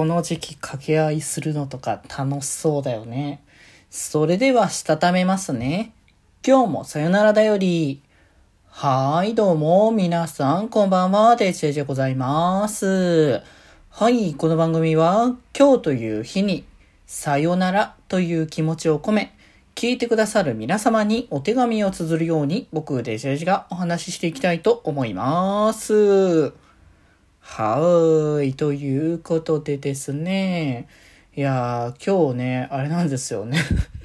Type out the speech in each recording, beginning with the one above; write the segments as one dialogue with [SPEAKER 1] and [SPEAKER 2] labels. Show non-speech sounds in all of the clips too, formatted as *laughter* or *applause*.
[SPEAKER 1] この時期掛け合いするのとか楽しそうだよね。それではしたためますね。今日もさよならだより。はーい、どうも、皆さん、こんばんは、デジェジでございます。はい、この番組は、今日という日に、さよならという気持ちを込め、聞いてくださる皆様にお手紙を綴るように、僕、デジェジがお話ししていきたいと思います。はーい。ということでですね。いやー、今日ね、あれなんですよね。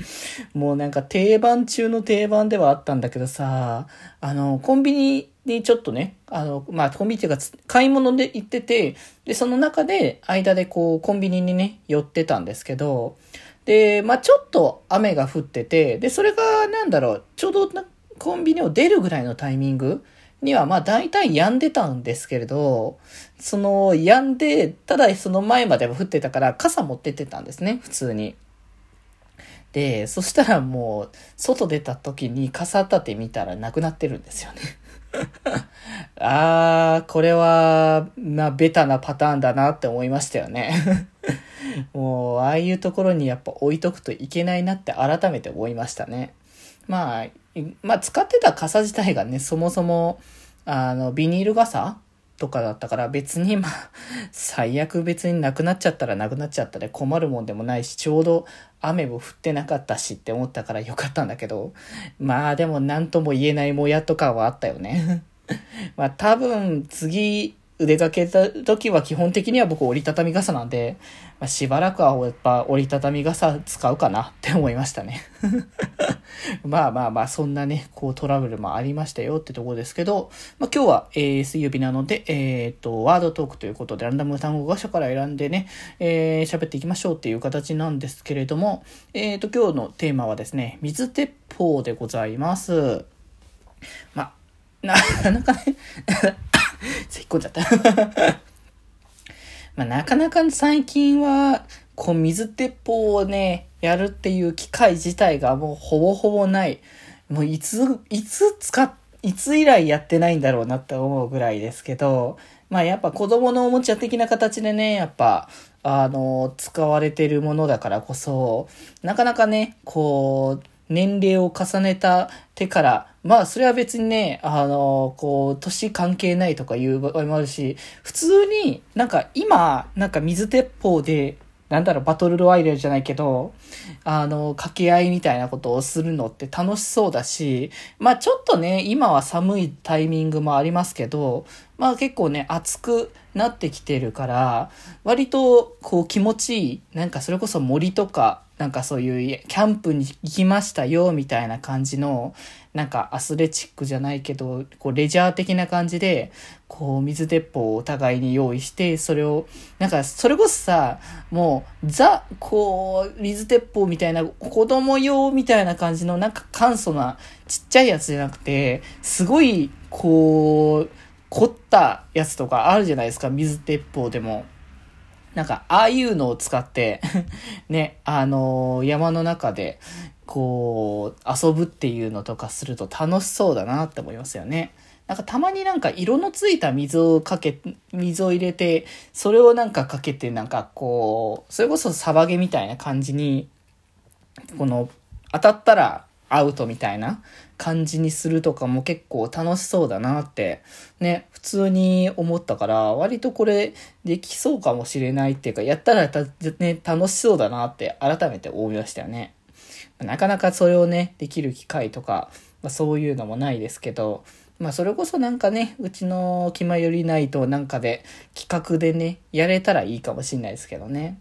[SPEAKER 1] *laughs* もうなんか定番中の定番ではあったんだけどさ、あの、コンビニにちょっとね、あの、まあ、コンビニっていうか、買い物で行ってて、で、その中で、間でこう、コンビニにね、寄ってたんですけど、で、まあ、ちょっと雨が降ってて、で、それが、なんだろう、ちょうどコンビニを出るぐらいのタイミングにはまあ大体止んでたんですけれど、その止んで、ただその前までは降ってたから傘持ってってたんですね、普通に。で、そしたらもう、外出た時に傘立て見たらなくなってるんですよね。*laughs* あー、これは、まあ、ベタなパターンだなって思いましたよね。*laughs* もう、ああいうところにやっぱ置いとくといけないなって改めて思いましたね。まあ、まあ、使ってた傘自体がね、そもそも、あの、ビニール傘とかだったから別にまあ、*laughs* 最悪別になくなっちゃったらなくなっちゃったで困るもんでもないし、ちょうど雨も降ってなかったしって思ったからよかったんだけど、まあでも何とも言えないもやとかはあったよね。*laughs* まあ多分次腕掛けた時は基本的には僕折りたたみ傘なんで、まあ、しばらくはやっぱ折りたたみ傘使うかな *laughs* って思いましたね。*laughs* まあまあまあ、そんなね、こうトラブルもありましたよってところですけど、まあ今日は、えー、水曜日なので、えー、っと、ワードトークということで、ランダム単語箇所から選んでね、えー、喋っていきましょうっていう形なんですけれども、えー、っと、今日のテーマはですね、水鉄砲でございます。まあ、なか *laughs* なかね *laughs* 咳込んじゃった *laughs* まあ、なかなか最近は、こう、水鉄砲をね、やるっていう機会自体がもうほぼほぼない。もういつ、いつ使っ、いつ以来やってないんだろうなって思うぐらいですけど、まあやっぱ子供のおもちゃ的な形でね、やっぱ、あの、使われてるものだからこそ、なかなかね、こう、年齢を重ねた手から、まあ、それは別にね、あの、こう、年関係ないとかいう場合もあるし、普通になんか今、なんか水鉄砲で、なんだろう、バトルロワイヤルじゃないけど、あの、掛け合いみたいなことをするのって楽しそうだし、まあちょっとね、今は寒いタイミングもありますけど、まあ結構ね、暑くなってきてるから、割とこう気持ちいい、なんかそれこそ森とか、なんかそういうキャンプに行きましたよみたいな感じのなんかアスレチックじゃないけどこうレジャー的な感じでこう水鉄砲をお互いに用意してそれをなんかそれこそさもうザこう水鉄砲みたいな子供用みたいな感じのなんか簡素なちっちゃいやつじゃなくてすごいこう凝ったやつとかあるじゃないですか水鉄砲でも。なんか、ああいうのを使って *laughs* ね、あのー、山の中で、こう、遊ぶっていうのとかすると楽しそうだなって思いますよね。なんかたまになんか色のついた水をかけ、水を入れて、それをなんかかけてなんかこう、それこそサバゲみたいな感じに、この、当たったらアウトみたいな感じにするとかも結構楽しそうだなってね、普通に思ったから、割とこれできそうかもしれないっていうか、やったらね、楽しそうだなって改めて思いましたよね。なかなかそれをね、できる機会とか、まあ、そういうのもないですけど、まあそれこそなんかね、うちの気まよりないとなんかで企画でね、やれたらいいかもしんないですけどね。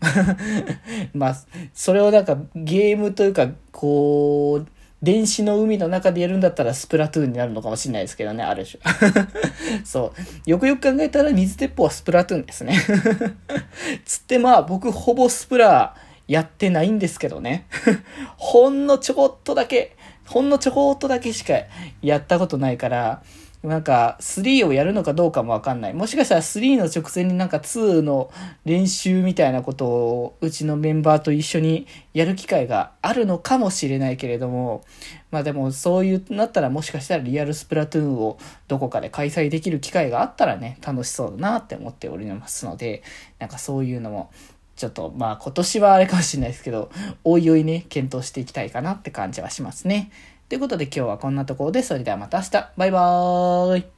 [SPEAKER 1] *laughs* まあ、それをなんかゲームというか、こう、電子の海の中でやるんだったらスプラトゥーンになるのかもしれないですけどね、ある種。*laughs* そう。よくよく考えたら水鉄砲はスプラトゥーンですね。*laughs* つってまあ僕ほぼスプラやってないんですけどね。*laughs* ほんのちょこっとだけ、ほんのちょこっとだけしかやったことないから、なんか、3をやるのかどうかもわかんない。もしかしたら3の直前になんか2の練習みたいなことをうちのメンバーと一緒にやる機会があるのかもしれないけれども、まあでもそういうなったらもしかしたらリアルスプラトゥーンをどこかで開催できる機会があったらね、楽しそうだなって思っておりますので、なんかそういうのもちょっとまあ今年はあれかもしれないですけど、おいおいね、検討していきたいかなって感じはしますね。ということで今日はこんなところで、それではまた明日。バイバーイ。